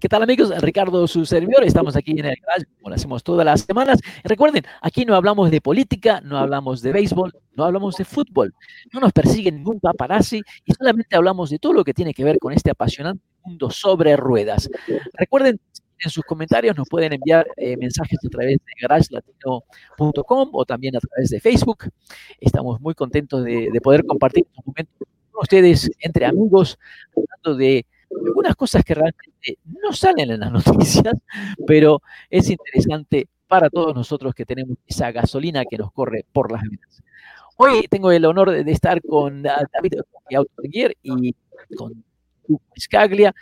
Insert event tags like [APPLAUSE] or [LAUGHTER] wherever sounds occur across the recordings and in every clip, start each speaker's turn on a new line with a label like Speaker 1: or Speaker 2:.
Speaker 1: ¿Qué tal amigos? Ricardo, su servidor. Estamos aquí en el garage, como lo hacemos todas las semanas. Recuerden, aquí no hablamos de política, no hablamos de béisbol, no hablamos de fútbol. No nos persigue ningún paparazzi y solamente hablamos de todo lo que tiene que ver con este apasionante mundo sobre ruedas. Recuerden, en sus comentarios nos pueden enviar eh, mensajes a través de garagelatino.com o también a través de Facebook. Estamos muy contentos de, de poder compartir estos momentos con ustedes entre amigos, hablando de algunas cosas que realmente no salen en las [LAUGHS] noticias, pero es interesante para todos nosotros que tenemos esa gasolina que nos corre por las venas. Hoy tengo el honor de estar con David Autoguier y con Scaglia.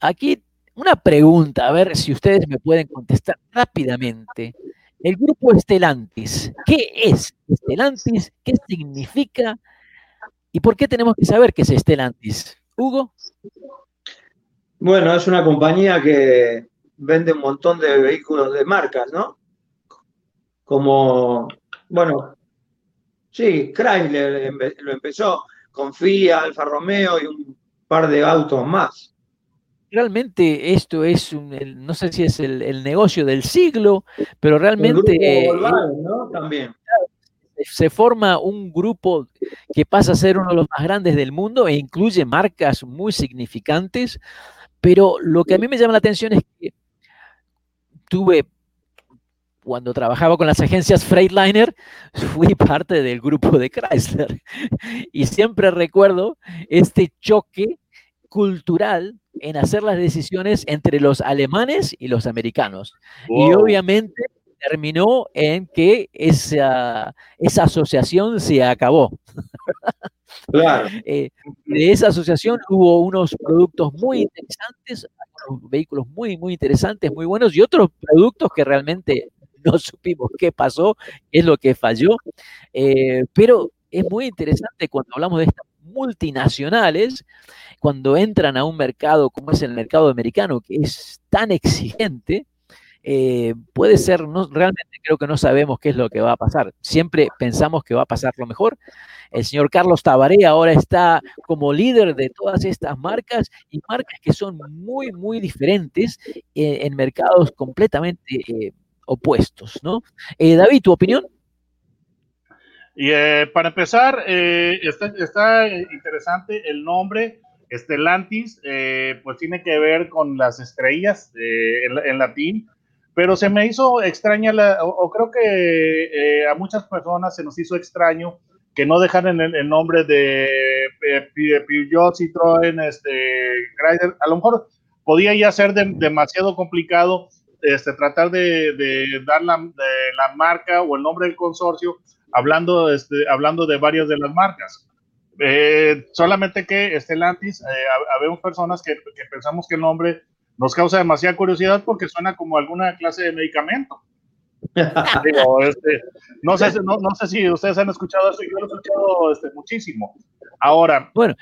Speaker 1: Aquí una pregunta, a ver si ustedes me pueden contestar rápidamente. El grupo Estelantis, ¿qué es Estelantis? ¿Qué significa? ¿Y por qué tenemos que saber qué es Estelantis? Hugo.
Speaker 2: Bueno, es una compañía que vende un montón de vehículos de marcas, ¿no? Como, bueno, sí, Chrysler lo empezó con Fiat, Alfa Romeo y un par de autos más.
Speaker 1: Realmente esto es, un, no sé si es el, negocio del siglo, pero realmente...
Speaker 2: El grupo ¿no? También
Speaker 1: se forma un grupo que pasa a ser uno de los más grandes del mundo e incluye marcas muy significantes, pero lo que a mí me llama la atención es que tuve, cuando trabajaba con las agencias Freightliner, [LAUGHS] fui parte del grupo de Chrysler y siempre recuerdo este choque cultural en hacer las decisiones entre los alemanes y los americanos. Y obviamente terminó en que esa, esa asociación se acabó.
Speaker 2: Claro. [LAUGHS]
Speaker 1: Eh, de esa asociación hubo unos productos muy interesantes, unos vehículos muy, muy interesantes, muy buenos, y otros productos que realmente no supimos qué pasó, es lo que falló. Eh, pero es muy interesante cuando hablamos de estas multinacionales, cuando entran a un mercado como es el mercado americano, que es tan exigente, eh, puede ser, no, realmente creo que no sabemos qué es lo que va a pasar. Siempre pensamos que va a pasar lo mejor. El señor Carlos Tabaré ahora está como líder de todas estas marcas y marcas que son muy, muy diferentes eh, en mercados completamente eh, opuestos, ¿no? David, ¿tu opinión?
Speaker 3: Y para empezar, está, interesante el nombre. Estelantis, pues tiene que ver con las estrellas en latín, pero se me hizo extraña, la, o, creo que eh, a muchas personas se nos hizo extraño que no dejaran el, nombre de, Peugeot, Citroën, este, A lo mejor podía ya ser demasiado complicado este, tratar de, dar la, la, marca o el nombre del consorcio hablando, este, hablando de varias de las marcas. Eh, solamente que Stellantis, eh, habemos personas que, que pensamos que el nombre nos causa demasiada curiosidad porque suena como alguna clase de medicamento. [LAUGHS] Este, no, sé, no, sé si ustedes han escuchado eso, yo lo he escuchado este, muchísimo. Ahora.
Speaker 1: Bueno,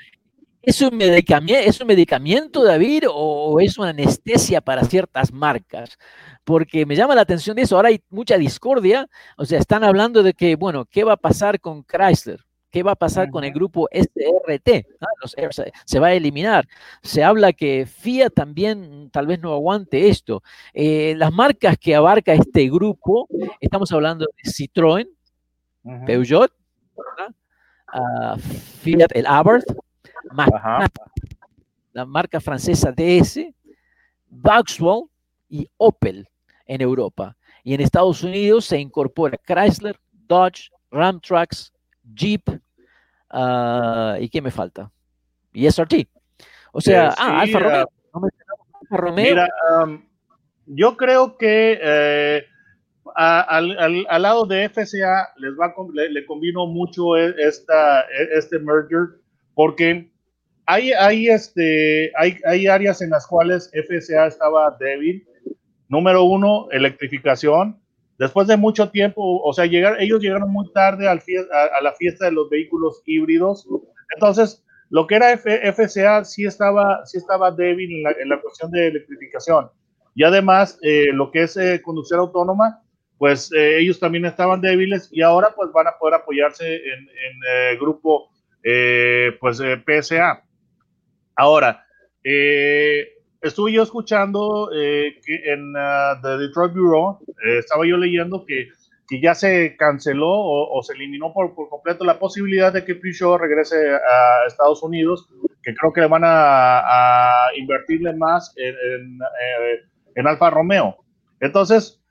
Speaker 1: ¿es un, medicamento, ¿es un medicamento, David, o es una anestesia para ciertas marcas? Porque me llama la atención de eso. Ahora hay mucha discordia. O sea, están hablando de que, bueno, ¿qué va a pasar con Chrysler? ¿Qué va a pasar con el grupo SRT? se va a eliminar. Se habla que FIA también tal vez no aguante esto. Eh, las marcas que abarca este grupo, estamos hablando de Citroën, Peugeot, uh, Fiat, el Abarth, la marca francesa DS, Vauxhall y Opel. en Europa. Y en Estados Unidos se incorpora Chrysler, Dodge, Ram Trucks, Jeep, ah, ¿y qué me falta? Y SRT. O sea,
Speaker 3: Eh,
Speaker 1: ah, Alfa
Speaker 3: ah,
Speaker 1: Romeo. ¿No mencionamos Alfa Romeo?
Speaker 3: Mira, um, yo creo que eh, a- al, al- al lado de FCA les va le, le convino mucho e- esta, e- este merger porque hay, hay, este, hay, hay áreas en las cuales FCA estaba débil. Número uno, electrificación. Después de mucho tiempo, o sea, llegar, ellos llegaron muy tarde al a, a la fiesta de los vehículos híbridos. Entonces, lo que era F- FCA sí estaba, sí estaba débil en la, en la cuestión de electrificación. Y además, eh, lo que es eh, conducción autónoma, pues eh, ellos también estaban débiles y ahora pues van a poder apoyarse en, en eh, grupo eh, pues eh, PSA. Ahora, eh, estuve yo escuchando eh, que en uh, The Detroit Bureau, eh, estaba yo leyendo que, que ya se canceló o, o se eliminó por, por, completo la posibilidad de que Peugeot regrese a Estados Unidos, que creo que van a, a invertirle más en, en, eh, en, Alfa Romeo. Entonces,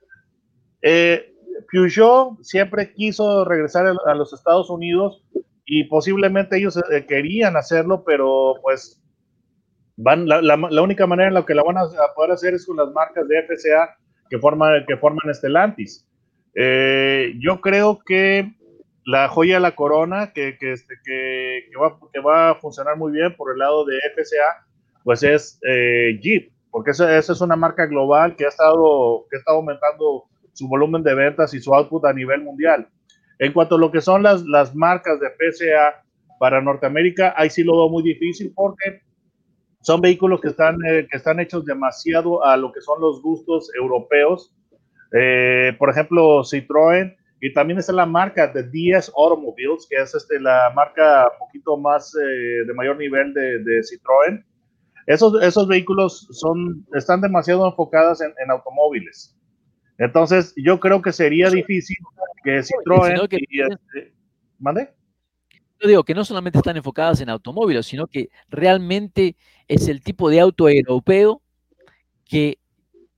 Speaker 3: eh, Peugeot siempre quiso regresar a los Estados Unidos y posiblemente ellos eh, querían hacerlo, pero pues van, la, la, la, única manera en la que la van a, poder hacer es con las marcas de FCA que forman, que forman Stellantis. Eh, yo creo que la joya de la corona, que, que, este, que, que, va, que va a funcionar muy bien por el lado de FCA, pues es eh, Jeep, porque esa, esa, es una marca global que ha, estado, que ha estado aumentando su volumen de ventas y su output a nivel mundial. En cuanto a lo que son las, las marcas de PCA para Norteamérica, ahí sí lo veo muy difícil porque son vehículos que están, eh, que están hechos demasiado a lo que son los gustos europeos. Eh, por ejemplo, Citroën, y también está la marca de DS Automobiles, que es este, la marca un poquito más eh, de mayor nivel de, de Citroën. Esos, esos vehículos son, están demasiado enfocados en, en automóviles. Entonces, yo creo que sería difícil que Citroën... Y, este, ¿Mande?
Speaker 1: Yo digo que no solamente están enfocadas en automóviles, sino que realmente es el tipo de auto europeo que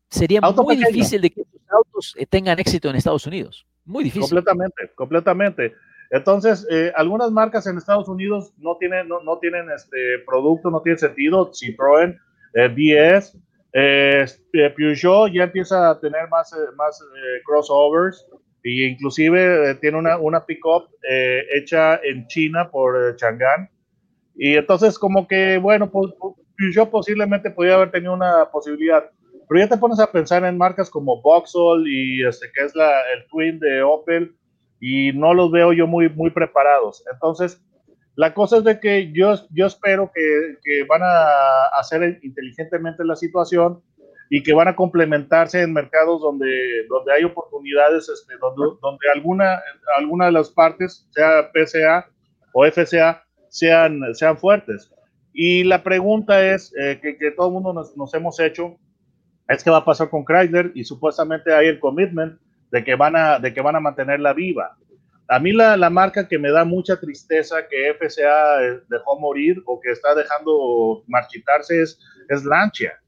Speaker 1: sería
Speaker 3: auto
Speaker 1: muy
Speaker 3: pequeño.
Speaker 1: difícil de que esos autos tengan éxito en Estados Unidos. Muy difícil.
Speaker 3: Completamente, completamente. Entonces, eh, algunas marcas en Estados Unidos no tienen, no, no tienen este producto, no tiene sentido. Citroën, eh, DS, eh, Peugeot ya empieza a tener más, más eh, crossovers e inclusive eh, tiene una, una pickup eh, hecha en China por Chang'an. Y entonces como que, bueno, pues, Peugeot posiblemente podría haber tenido una posibilidad. Pero ya te pones a pensar en marcas como Vauxhall y este que es la, el Twin de Opel y no los veo yo muy, muy preparados. Entonces, la cosa es de que yo, yo espero que, que van a hacer inteligentemente la situación y que van a complementarse en mercados donde, donde hay oportunidades, este, donde, donde alguna, alguna de las partes, sea PCA o FCA, sean, sean fuertes. Y la pregunta es, eh, que, que, todo el mundo nos, nos, hemos hecho, es qué va a pasar con Chrysler y supuestamente hay el commitment de que van a, de que van a mantenerla viva. A mí la, la, marca que me da mucha tristeza que FCA dejó morir o que está dejando marchitarse es, es Lancia,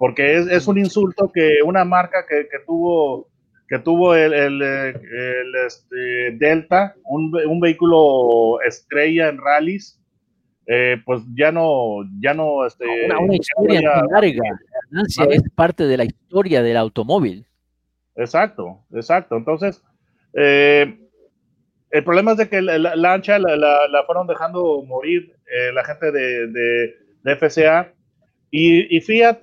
Speaker 3: porque es, es un insulto que una marca que, que tuvo que tuvo el, el, el este, Delta, un, un, vehículo estrella en rallies, eh, pues ya no, ya no, este,
Speaker 1: una, una historia ya, larga. Es parte de la historia del automóvil.
Speaker 3: Exacto, exacto. Entonces, eh, el problema es de que la, la lancha la, la, la, fueron dejando morir eh, la gente de, de, de FCA y, y, Fiat,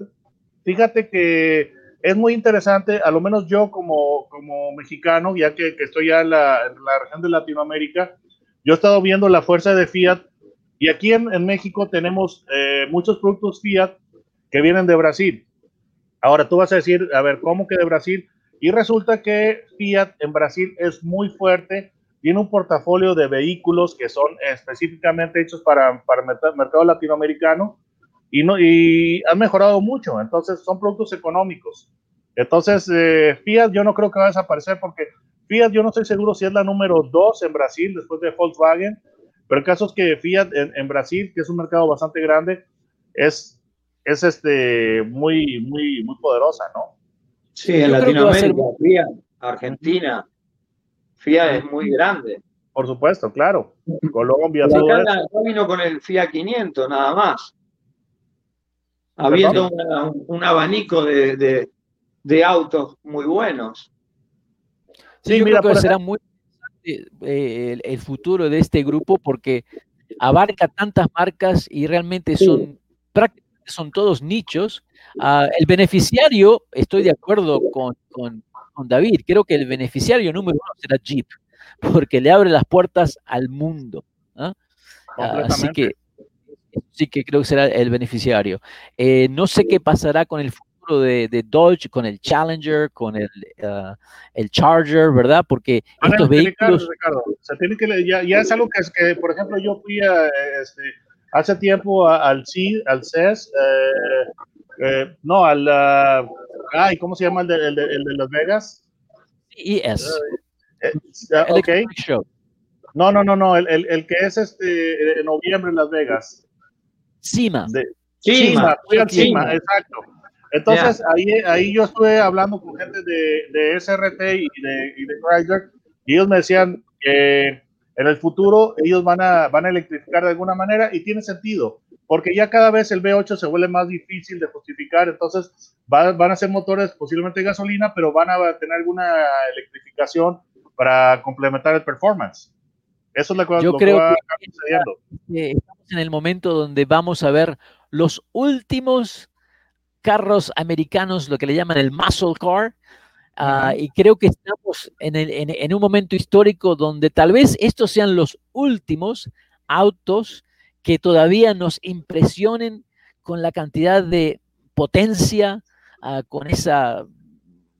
Speaker 3: fíjate que es muy interesante, a lo menos yo como, como mexicano, ya que, que estoy ya en la, en la, región de Latinoamérica, yo he estado viendo la fuerza de Fiat y aquí en, en México tenemos eh, muchos productos Fiat que vienen de Brasil. Ahora tú vas a decir, a ver, ¿cómo que de Brasil? Y resulta que Fiat en Brasil es muy fuerte, tiene un portafolio de vehículos que son específicamente hechos para, para el mercado latinoamericano y, no, y han mejorado mucho, entonces son productos económicos. Entonces, eh, Fiat yo no creo que va a desaparecer porque Fiat yo no estoy seguro si es la número dos en Brasil después de Volkswagen, pero el caso es que Fiat en, en Brasil, que es un mercado bastante grande, es, es este, muy, muy, muy poderosa, ¿no?
Speaker 2: Sí, en Latinoamérica, FIA, Argentina, FIA es muy grande.
Speaker 3: Por supuesto, claro. [LAUGHS] Colombia,
Speaker 2: todo eso. vino con el FIA 500, nada más. Habiendo un abanico de, autos muy buenos.
Speaker 1: Sí, mira, creo que será muy eh, el, futuro de este grupo porque abarca tantas marcas y realmente son prácticamente son todos nichos. Ah, el beneficiario, estoy de acuerdo con, con, David, creo que el beneficiario número uno será Jeep porque le abre las puertas al mundo. ¿ah? Así que sí que creo que será el beneficiario. Eh, no sé qué pasará con el futuro de, Dodge, con el Challenger, con el, uh, el Charger, ¿verdad? Porque estos vehículos...
Speaker 3: se tiene que, ya, ya, es algo que, es que, por ejemplo, yo fui a, este, hace tiempo al CID, al CES, eh, eh, no, al... ay, ¿Cómo se llama el de, el de, el de Las Vegas?
Speaker 1: CES.
Speaker 3: Eh, okay. No, no, no, no, el, el, el, que es este en noviembre en Las Vegas.
Speaker 1: Cima.
Speaker 3: De, Cima, Cima, exacto. Entonces ahí, ahí yo estuve hablando con gente de, de SRT y de, y de Chrysler y ellos me decían que en el futuro ellos van a, van a electrificar de alguna manera y tiene sentido, porque ya cada vez el V8 se vuelve más difícil de justificar, entonces van a ser motores posiblemente de gasolina, pero van a tener alguna electrificación para complementar el performance. Eso es lo que,
Speaker 1: Yo creo que estamos en el momento donde vamos a ver los últimos carros americanos, lo que le llaman el muscle car, ah, y creo que estamos en, en, un momento histórico donde tal vez estos sean los últimos autos que todavía nos impresionen con la cantidad de potencia, ah, con esa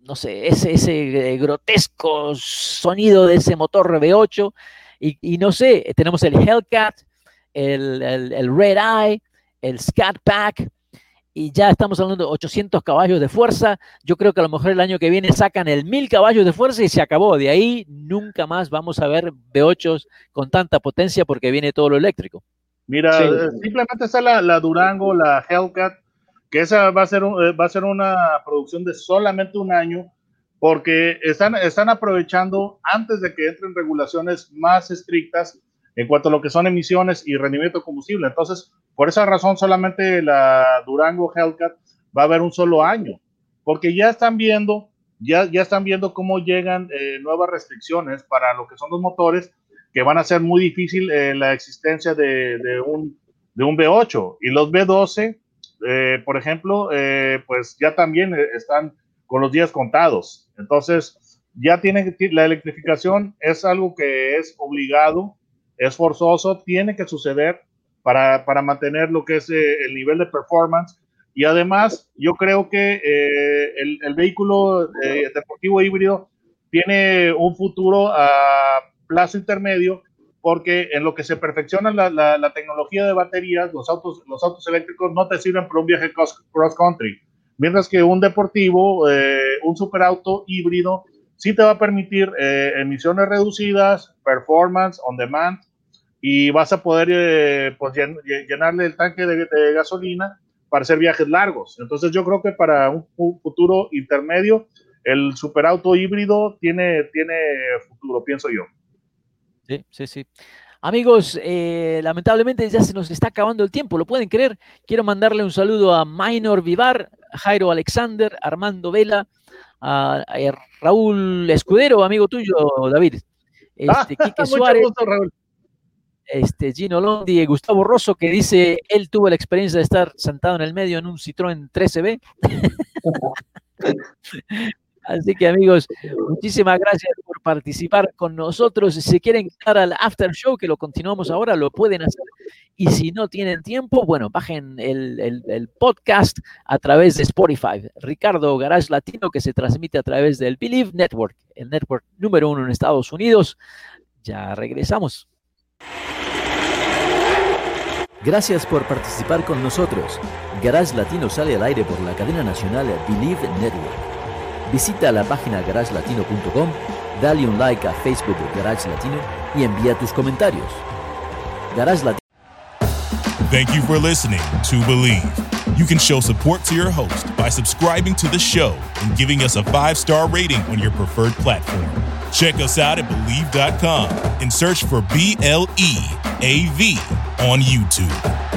Speaker 1: no sé, ese, ese eh, grotesco sonido de ese motor V8. Y, no sé, tenemos el Hellcat, el, el, Red Eye, el Scat Pack, y ya estamos hablando de 800 caballos de fuerza. Yo creo que a lo mejor el año que viene sacan el 1000 caballos de fuerza y se acabó. De ahí nunca más vamos a ver V8 con tanta potencia porque viene todo lo eléctrico.
Speaker 3: Mira, eh, simplemente está la, la Durango, la Hellcat, que esa va a ser, eh, va a ser una producción de solamente un año, porque están, están aprovechando antes de que entren regulaciones más estrictas en cuanto a lo que son emisiones y rendimiento de combustible. Entonces, por esa razón, solamente la Durango Hellcat va a haber un solo año, porque ya están viendo, ya, ya están viendo cómo llegan eh, nuevas restricciones para lo que son los motores, que van a ser muy difícil eh, la existencia de, de, un, de un V8 y los V12 eh, por ejemplo, eh, pues ya también eh, están con los días contados. Entonces, ya tiene la electrificación es algo que es obligado, es forzoso, tiene que suceder para, para mantener lo que es el nivel de performance. Y además, yo creo que el, el, vehículo deportivo híbrido tiene un futuro a plazo intermedio porque en lo que se perfecciona la, la, tecnología de baterías, los autos, los autos eléctricos no te sirven para un viaje cross, country, mientras que un deportivo, eh, un superauto híbrido, sí te va a permitir eh, emisiones reducidas, performance on demand, y vas a poder eh, pues, llenarle el tanque de, de, gasolina para hacer viajes largos. Entonces yo creo que para un futuro intermedio, el superauto híbrido tiene, tiene futuro, pienso yo.
Speaker 1: Sí, sí, sí. Amigos, eh, lamentablemente ya se nos está acabando el tiempo, ¿lo pueden creer? Quiero mandarle un saludo a Minor Vivar, Jairo Alexander, Armando Vela, a, Raúl Escudero, amigo tuyo, David. Este, [LAUGHS] Quique Suárez, este, Gino Londi, Gustavo Rosso, que dice, él tuvo la experiencia de estar sentado en el medio en un Citroën 13B. [LAUGHS] Así que amigos, muchísimas gracias por participar con nosotros. Si quieren estar al after show, que lo continuamos ahora, lo pueden hacer. Y si no tienen tiempo, bueno, bajen el, podcast a través de Spotify. Ricardo Garage Latino, que se transmite a través del Believe Network, el network número uno en Estados Unidos. Ya regresamos. Gracias por participar con nosotros. Garage Latino sale al aire por la cadena nacional Believe Network. Visita la página garagelatino.com, dale un like a Facebook de Garage Latino y envía tus comentarios. Garage Latino.
Speaker 4: Thank you for listening to Believe. You can show support to your host by subscribing to the show and giving us a five star rating on your preferred platform. Check us out at Believe.com and search for B L E A V on YouTube.